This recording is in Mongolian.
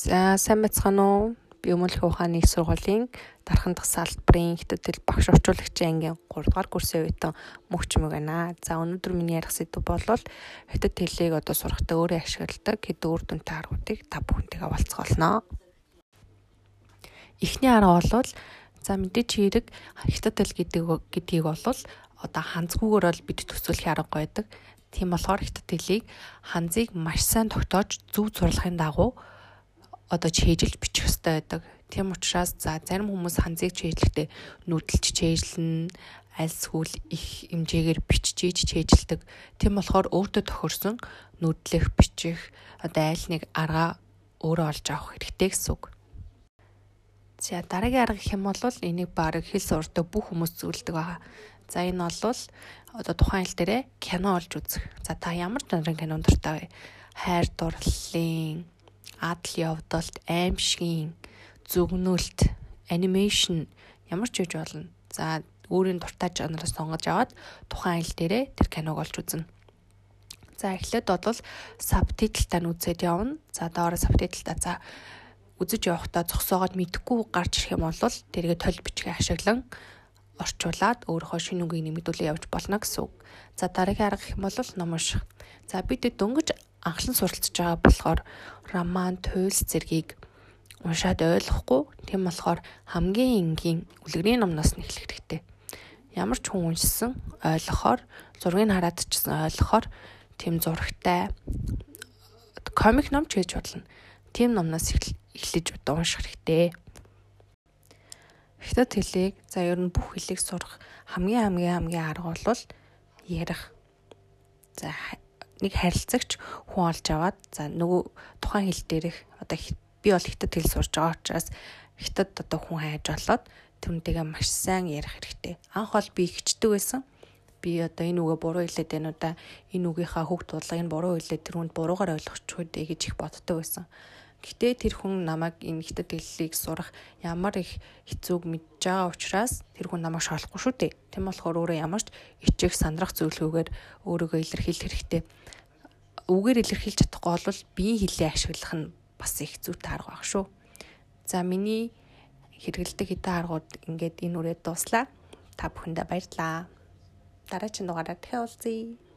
За сайн байцгаана уу? Би Өмнөх ухааны их сургуулийн дархан дахь салбарын хтэтэл багш орчуулагчийн ангийн 3 дугаар курсын үеийн мөгч мөг байна. За өнөөдөр миний ярих сэдв бол хятад хэлийг одоо сурахдаа өөрөө ашигладаг хэд өөр дүнтэй аргуудыг та бүхэнтэйгээ болцох болно. Эхний арга бол за мэдээч хэрэг хятад хэл гэдэг гэдгийг бол одоо ханцгүйгээр бол бид төсөөлөх арга байдаг. Тийм болохоор хятад хэлийг ханзыг маш сайн тогтоож зөв зурлагын дагуу одоо чэйжилж бичих хэрэгтэй байдаг. Тийм учраас за зарим хүмүүс ханзыг чэйжлэхдээ нүдэлж чэйжлэн аль сүүл их хэмжээгээр бичиж чэйжилдэг. Тийм болохоор өөртөө тохирсон нүдлэх бичих одоо аль нэг арга өөрөө олж авах хэрэгтэй гэсэн үг. За дараагийн арга гэх юм бол энийг баг хэл сурдаг бүх хүмүүс зөвлөдөг байгаа. За энэ бол одоо тухайн хэл дээрээ кино олж үзэх. За та ямар жанрын кино дуртай вэ? Хайр дурлалын адал явдалт, аимшигын, зүгнүүлт, анимашн ямар ч үж болно. За өөрийн дуртай жанраас сонгож аваад тухайн хэл дээрээ тэр киног олж үзнэ. За эхлээд бол сабтитлтаа үзээд явна. За доороо сабтитлтаа за үзэж явахдаа зогсоогоод мэдхгүй гарч ирэх юм бол тэргээ толь бичгээ ашиглан орчуулад өөрийнхөө шинэ үгийг нэмэгдүүлээ явж болно гэсэн үг. За дараагийн арга гэх юм бол ном унших. За бид дөнгөж анхлан суралцж байгаа болохоор роман, туйлс зэргийг уншаад ойлгохгүй. Тийм болохоор хамгийн энгийн үлгэрийн номноос нь эхлэх хэрэгтэй. Ямар ч хүн уншсан ойлгохоор, зургийг хараад ч гэсэн ойлгохоор тийм зурагтай комик ном ч гэж бодлоо. Тийм номноос эхлэж одоо унших хэрэгтэй. Хятад хэлийг за ер нь бүх хэлийг сурах хамгийн хамгийн хамгийн арга бол ярих. За нэг харилцагч хүн олж аваад за нөгөө тухайн хэл дээрх одоо би бол хятад хэл сурж байгаа учраас хятад одоо хүн хайж болоод түнтэйгээ маш сайн ярих хэрэгтэй. Анх бол би хичдэг байсан. Би одоо энэ үгээ буруу хэлээд байна уу да энэ үгийнхаа хөг дуудлагыг буруу хэлээд тэр хүнд буруугаар ойлгочих үү гэж их боддог байсан. Гэтэ тэр хүн намайг энэ хятад хэллийг сурах ямар их хэцүүг мэдж байгаа учраас тэр хүн намайг шалахгүй шүү дээ. Тэм болохоор өөрөө ямар ч ичих сандрах зөвлөгөөгөр өөрийгөө илэрхийлэх хэрэгтэй. Үгээр илэрхийлж чадахгүй бол биеийн хэлээ ашиглах нь бас их зүйтэй арга баг шүү. За миний хэрэгэлдэг хэдэн аргууд ингээд энэ үрээд дуслаа. Та бүхэндээ баярлалаа. Дараагийн дугаараар дахин уулзъя.